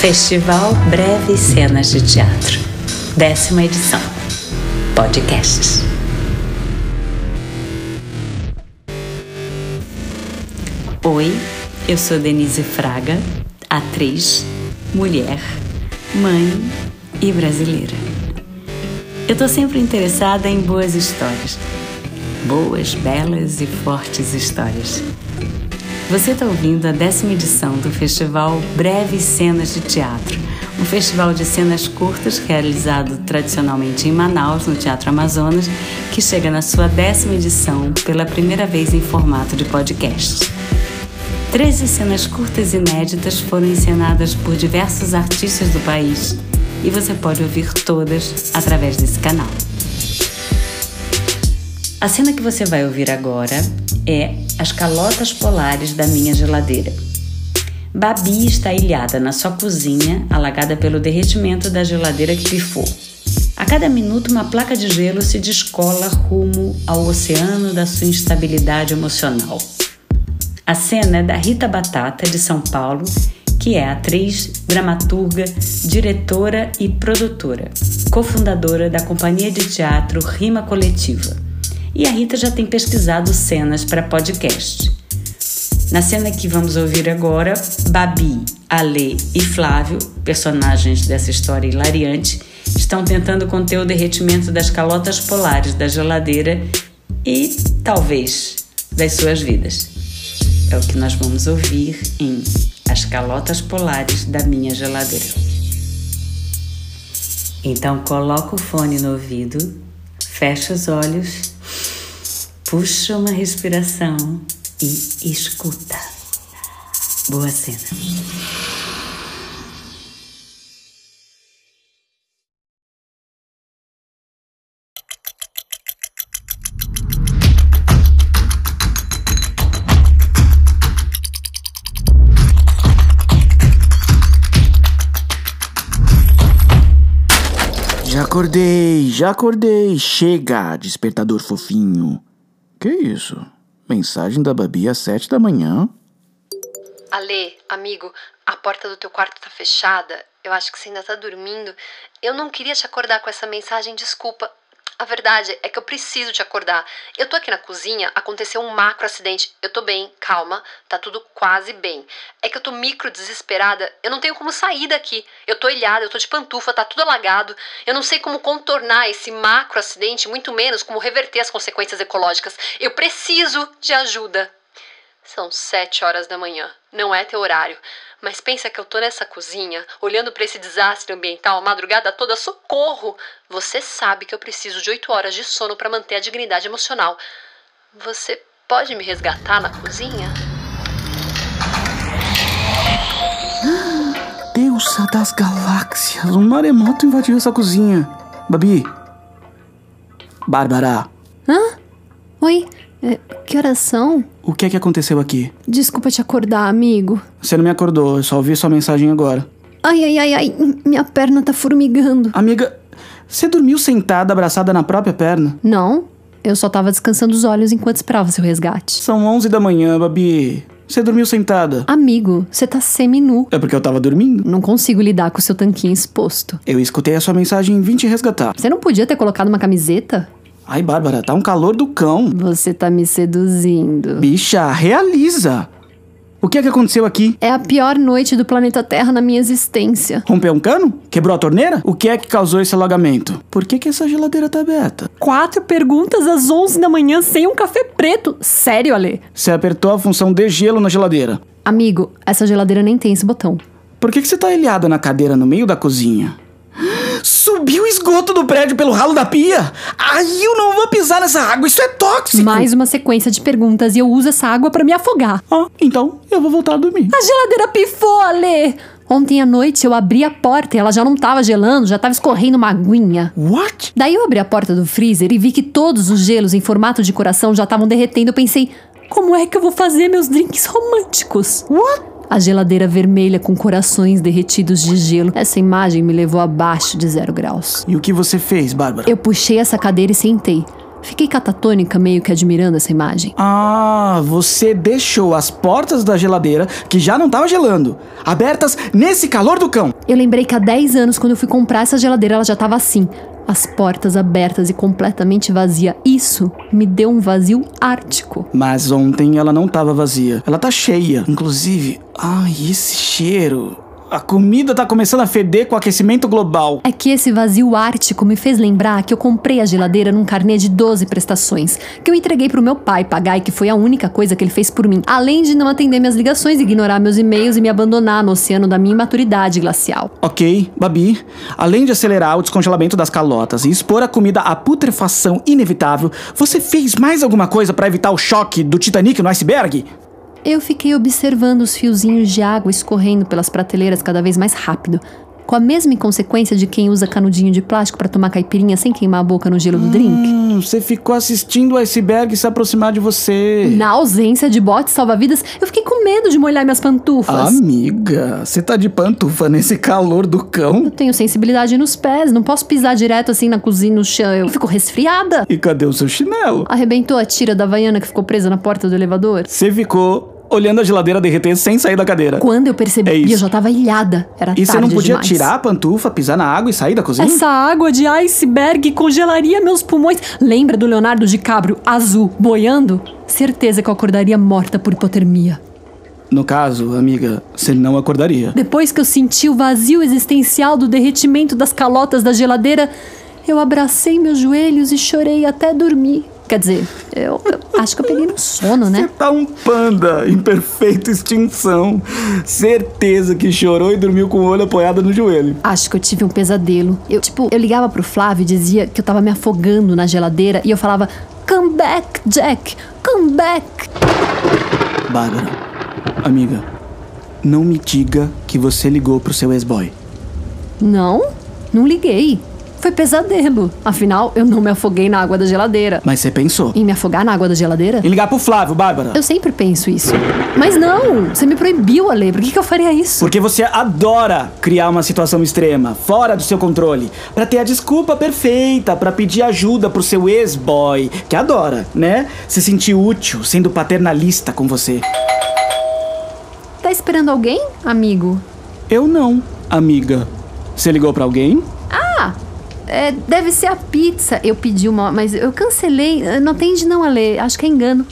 Festival Breves Cenas de Teatro, décima edição. Podcasts. Oi, eu sou Denise Fraga, atriz, mulher, mãe e brasileira. Eu tô sempre interessada em boas histórias. Boas, belas e fortes histórias. Você está ouvindo a décima edição do Festival Breves Cenas de Teatro, um festival de cenas curtas realizado tradicionalmente em Manaus, no Teatro Amazonas, que chega na sua décima edição pela primeira vez em formato de podcast. Treze cenas curtas inéditas foram encenadas por diversos artistas do país e você pode ouvir todas através desse canal. A cena que você vai ouvir agora é As Calotas Polares da Minha Geladeira. Babi está ilhada na sua cozinha, alagada pelo derretimento da geladeira que pifou. A cada minuto, uma placa de gelo se descola rumo ao oceano da sua instabilidade emocional. A cena é da Rita Batata, de São Paulo, que é atriz, dramaturga, diretora e produtora, cofundadora da companhia de teatro Rima Coletiva e a Rita já tem pesquisado cenas para podcast. Na cena que vamos ouvir agora, Babi, Ale e Flávio, personagens dessa história hilariante, estão tentando conter o derretimento das calotas polares da geladeira e, talvez, das suas vidas. É o que nós vamos ouvir em As Calotas Polares da Minha Geladeira. Então coloca o fone no ouvido, fecha os olhos Puxa uma respiração e escuta. Boa cena. Já acordei, já acordei. Chega, despertador fofinho. Que isso? Mensagem da Babi às sete da manhã? Ale, amigo, a porta do teu quarto tá fechada. Eu acho que você ainda tá dormindo. Eu não queria te acordar com essa mensagem, desculpa. A verdade é que eu preciso te acordar. Eu tô aqui na cozinha, aconteceu um macro acidente. Eu tô bem, calma, tá tudo quase bem. É que eu tô micro desesperada, eu não tenho como sair daqui. Eu tô ilhada, eu tô de pantufa, tá tudo alagado. Eu não sei como contornar esse macro acidente, muito menos como reverter as consequências ecológicas. Eu preciso de ajuda. São sete horas da manhã, não é teu horário. Mas pensa que eu tô nessa cozinha, olhando para esse desastre ambiental a madrugada toda, socorro! Você sabe que eu preciso de oito horas de sono para manter a dignidade emocional. Você pode me resgatar na cozinha? Deusa das galáxias, um maremoto invadiu essa cozinha. Babi. Bárbara. Hã? Oi, é, que horas são? O que é que aconteceu aqui? Desculpa te acordar, amigo. Você não me acordou, eu só ouvi sua mensagem agora. Ai, ai, ai, ai, minha perna tá formigando. Amiga, você dormiu sentada, abraçada na própria perna? Não, eu só tava descansando os olhos enquanto esperava seu resgate. São 11 da manhã, Babi. Você dormiu sentada? Amigo, você tá semi-nu. É porque eu tava dormindo? Não consigo lidar com o seu tanquinho exposto. Eu escutei a sua mensagem e vim te resgatar. Você não podia ter colocado uma camiseta? Ai, Bárbara, tá um calor do cão. Você tá me seduzindo. Bicha, realiza! O que é que aconteceu aqui? É a pior noite do planeta Terra na minha existência. Rompeu um cano? Quebrou a torneira? O que é que causou esse alagamento? Por que, que essa geladeira tá aberta? Quatro perguntas às 11 da manhã sem um café preto. Sério, Ale? Você apertou a função de gelo na geladeira. Amigo, essa geladeira nem tem esse botão. Por que, que você tá ilhada na cadeira no meio da cozinha? Subiu o esgoto do prédio pelo ralo da pia. Aí eu não vou pisar nessa água, isso é tóxico. Mais uma sequência de perguntas e eu uso essa água para me afogar. Ah, então eu vou voltar a dormir. A geladeira pifou, Ale! Ontem à noite eu abri a porta e ela já não tava gelando, já tava escorrendo uma aguinha. What? Daí eu abri a porta do freezer e vi que todos os gelos em formato de coração já estavam derretendo. Eu pensei, como é que eu vou fazer meus drinks românticos? What? A geladeira vermelha com corações derretidos de gelo. Essa imagem me levou abaixo de zero graus. E o que você fez, Bárbara? Eu puxei essa cadeira e sentei. Fiquei catatônica, meio que admirando essa imagem. Ah, você deixou as portas da geladeira, que já não tava gelando, abertas nesse calor do cão. Eu lembrei que há 10 anos, quando eu fui comprar essa geladeira, ela já tava assim. As portas abertas e completamente vazia. Isso me deu um vazio ártico. Mas ontem ela não tava vazia. Ela tá cheia. Inclusive, ai, esse cheiro. A comida tá começando a feder com o aquecimento global. É que esse vazio ártico me fez lembrar que eu comprei a geladeira num carnê de 12 prestações, que eu entreguei pro meu pai pagar e que foi a única coisa que ele fez por mim, além de não atender minhas ligações, ignorar meus e-mails e me abandonar no oceano da minha imaturidade glacial. Ok, Babi. Além de acelerar o descongelamento das calotas e expor a comida à putrefação inevitável, você fez mais alguma coisa para evitar o choque do Titanic no iceberg? Eu fiquei observando os fiozinhos de água escorrendo pelas prateleiras cada vez mais rápido, com a mesma inconsequência de quem usa canudinho de plástico para tomar caipirinha sem queimar a boca no gelo do drink. Hum, você ficou assistindo o iceberg se aproximar de você. Na ausência de botes salva-vidas, eu fiquei com medo de molhar minhas pantufas. Amiga, você tá de pantufa nesse calor do cão? Eu tenho sensibilidade nos pés, não posso pisar direto assim na cozinha, no chão. Eu fico resfriada. E cadê o seu chinelo? Arrebentou a tira da vaiana que ficou presa na porta do elevador. Você ficou olhando a geladeira derreter sem sair da cadeira. Quando eu percebi, É eu já tava ilhada. Era E você tarde não podia demais. tirar a pantufa, pisar na água e sair da cozinha? Essa água de iceberg congelaria meus pulmões. Lembra do Leonardo DiCaprio azul boiando? Certeza que eu acordaria morta por hipotermia. No caso, amiga, você não acordaria. Depois que eu senti o vazio existencial do derretimento das calotas da geladeira, eu abracei meus joelhos e chorei até dormir. Quer dizer, eu, eu acho que eu peguei no sono, Você né? tá um panda em perfeita extinção. Certeza que chorou e dormiu com o olho apoiado no joelho. Acho que eu tive um pesadelo. Eu, tipo, eu ligava pro Flávio e dizia que eu tava me afogando na geladeira e eu falava: Come back, Jack, come back. Bárbara, amiga, não me diga que você ligou pro seu ex-boy. Não, não liguei. Foi pesadelo. Afinal, eu não me afoguei na água da geladeira. Mas você pensou. Em me afogar na água da geladeira? Em ligar pro Flávio, Bárbara. Eu sempre penso isso. Mas não, você me proibiu, Ale. Por que, que eu faria isso? Porque você adora criar uma situação extrema, fora do seu controle, Pra ter a desculpa perfeita, pra pedir ajuda pro seu ex-boy, que adora, né? Se sentir útil, sendo paternalista com você. Tá esperando alguém, amigo? Eu não, amiga. Você ligou pra alguém? É, deve ser a pizza. Eu pedi uma, mas eu cancelei. Eh, Não atende não, Ale. Acho que é engano.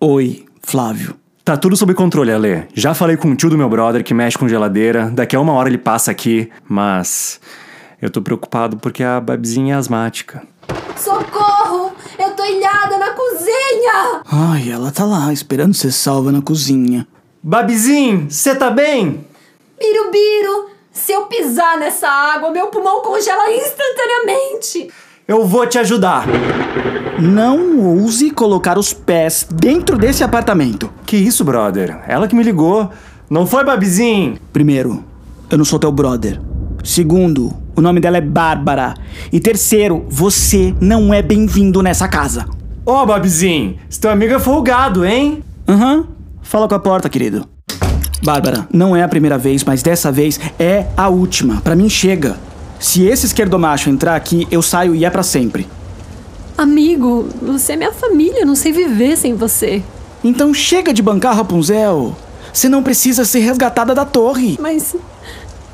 Oi, Flávio. Tá tudo sob controle, Ale. Já falei com o tio do meu brother que mexe com geladeira. Daqui a uma hora ele passa aqui, mas. Eu tô preocupado porque a Babzinha é asmática. Socorro! Eu tô ilhada na cozinha! Ai, ela tá lá, esperando ser salva na cozinha. Babizinho, você tá bem? Birubiru, se eu pisar nessa água, meu pulmão congela instantaneamente. Eu vou te ajudar. Não ouse colocar os pés dentro desse apartamento. Que isso, brother? Ela que me ligou. Não foi, Babizinho? Primeiro, eu não sou teu brother. Segundo, o nome dela é Bárbara. E terceiro, você não é bem-vindo nessa casa. Ô, Babizinho, esse teu amigo é folgado, hein? Aham, fala com a porta, querido. Bárbara, não é a primeira vez, mas dessa vez é a última. Pra mim chega. Se esse esquerdomacho entrar aqui, eu saio e é pra sempre. Amigo, você é minha família, eu não sei viver sem você. Então chega de bancar Rapunzel. Você não precisa ser resgatada da torre. Mas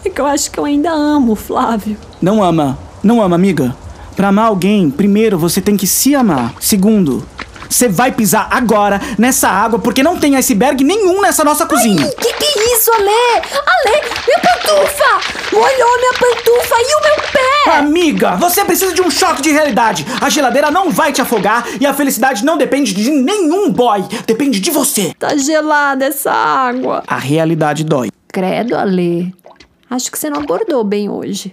é que eu acho que eu ainda amo o Flávio. Não ama. Não ama, amiga. Pra amar alguém, primeiro você tem que se amar. Segundo, você vai pisar agora nessa água porque não tem iceberg nenhum nessa nossa cozinha. Que que é isso, Ale? Ale, minha pantufa! Molhou minha pantufa e o meu pé! Amiga, você precisa de um choque de realidade. A geladeira não vai te afogar e a felicidade não depende de nenhum boy. Depende de você. Tá gelada essa água. A realidade dói. Credo, Ale. Acho que você não abordou bem hoje.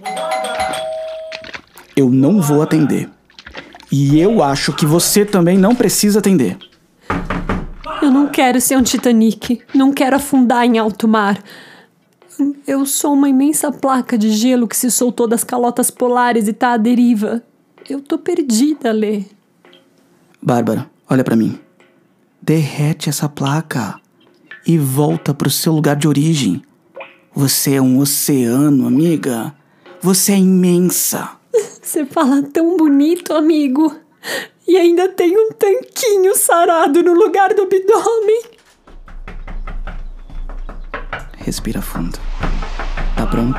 Eu não vou atender. E eu acho que você também não precisa atender. Eu não quero ser um Titanic. Não quero afundar em alto mar. Eu sou uma imensa placa de gelo que se soltou das calotas polares e tá à deriva. Eu tô perdida, Lê. Bárbara, olha pra mim. Derrete essa placa e volta pro seu lugar de origem. Você é um oceano, amiga. Você é imensa. Você fala tão bonito, amigo. E ainda tem um tanquinho sarado no lugar do abdômen. Respira fundo. Tá pronta?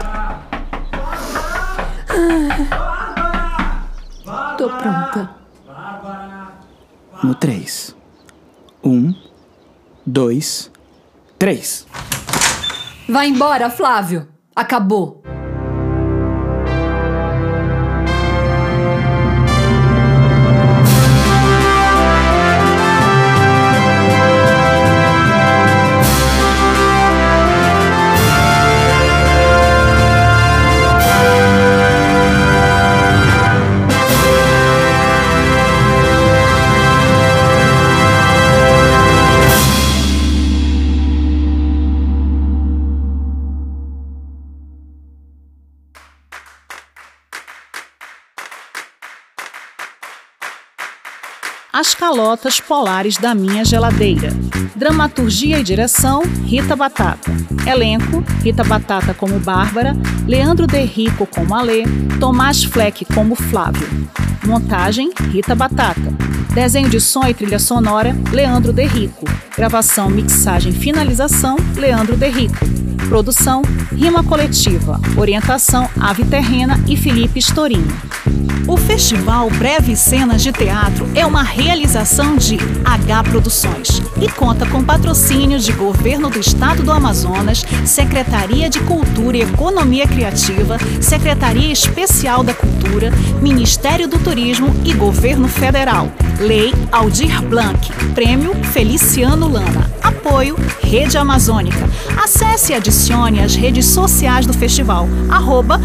Tô pronta. No 3. 1, 2, 3. Vai embora, Flávio. Acabou. As Calotas Polares da Minha Geladeira. Dramaturgia e direção: Rita Batata. Elenco: Rita Batata como Bárbara, Leandro De Rico como Alê, Tomás Fleck como Flávio. Montagem: Rita Batata. Desenho de som e trilha sonora: Leandro De Rico. Gravação, mixagem, finalização: Leandro De Rico. Produção: Rima Coletiva. Orientação: Ave Terrena e Felipe Storinho. O Festival Breve Cenas de Teatro é uma realização de H Produções e conta com patrocínio de Governo do Estado do Amazonas, Secretaria de Cultura e Economia Criativa, Secretaria Especial da Cultura, Ministério do Turismo e Governo Federal. Lei Aldir Blanc. Prêmio Feliciano Lana. Apoio Rede Amazônica. Acesse e adicione as redes sociais do festival. Arroba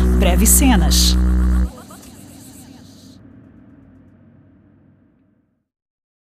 Cenas.